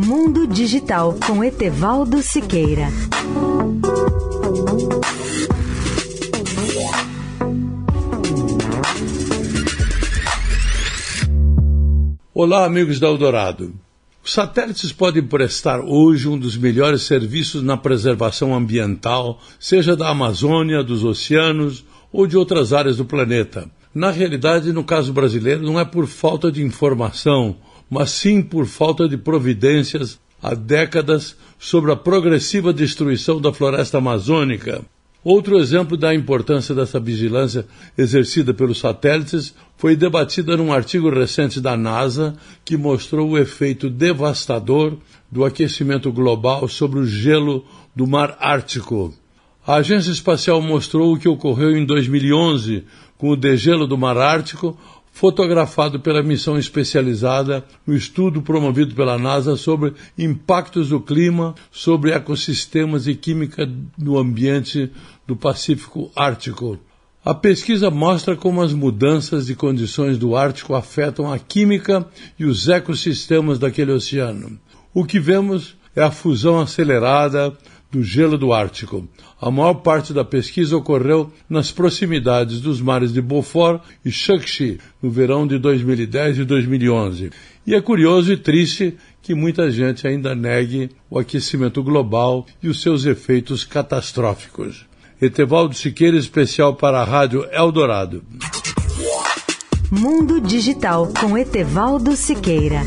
Mundo Digital com Etevaldo Siqueira. Olá, amigos da Eldorado. Os satélites podem prestar hoje um dos melhores serviços na preservação ambiental, seja da Amazônia, dos oceanos ou de outras áreas do planeta. Na realidade, no caso brasileiro, não é por falta de informação, mas sim por falta de providências há décadas sobre a progressiva destruição da floresta amazônica. Outro exemplo da importância dessa vigilância exercida pelos satélites foi debatida num artigo recente da NASA que mostrou o efeito devastador do aquecimento global sobre o gelo do Mar Ártico. A Agência Espacial mostrou o que ocorreu em 2011 com o degelo do Mar Ártico, fotografado pela missão especializada no estudo promovido pela NASA sobre impactos do clima sobre ecossistemas e química no ambiente do Pacífico Ártico. A pesquisa mostra como as mudanças de condições do Ártico afetam a química e os ecossistemas daquele oceano. O que vemos é a fusão acelerada do gelo do Ártico. A maior parte da pesquisa ocorreu nas proximidades dos mares de Beaufort e Shakshi no verão de 2010 e 2011. E é curioso e triste que muita gente ainda negue o aquecimento global e os seus efeitos catastróficos. Etevaldo Siqueira, especial para a Rádio Eldorado. Mundo Digital com Etevaldo Siqueira.